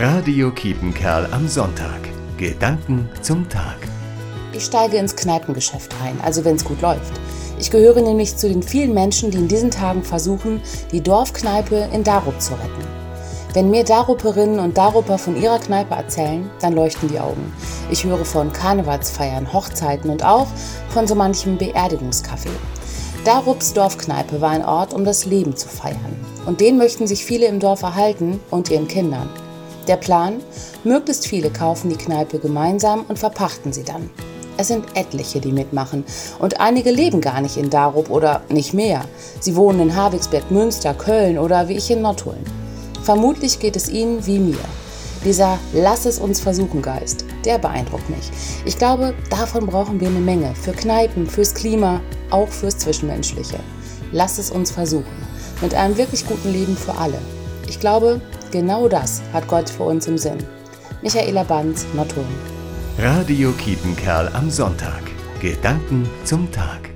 Radio Kiepenkerl am Sonntag. Gedanken zum Tag. Ich steige ins Kneipengeschäft ein, also wenn es gut läuft. Ich gehöre nämlich zu den vielen Menschen, die in diesen Tagen versuchen, die Dorfkneipe in Darup zu retten. Wenn mir Daruperinnen und Daruper von ihrer Kneipe erzählen, dann leuchten die Augen. Ich höre von Karnevalsfeiern, Hochzeiten und auch von so manchem Beerdigungskaffee. Darups Dorfkneipe war ein Ort, um das Leben zu feiern. Und den möchten sich viele im Dorf erhalten und ihren Kindern. Der Plan? Möglichst viele kaufen die Kneipe gemeinsam und verpachten sie dann. Es sind etliche, die mitmachen. Und einige leben gar nicht in Darup oder nicht mehr. Sie wohnen in Havigsberg, Münster, Köln oder wie ich in Nottuln. Vermutlich geht es ihnen wie mir. Dieser Lass es uns versuchen Geist, der beeindruckt mich. Ich glaube, davon brauchen wir eine Menge. Für Kneipen, fürs Klima, auch fürs Zwischenmenschliche. Lass es uns versuchen. Mit einem wirklich guten Leben für alle. Ich glaube, genau das hat Gott für uns im Sinn. Michaela Banz, Nottuln. Radio Kiepenkerl am Sonntag. Gedanken zum Tag.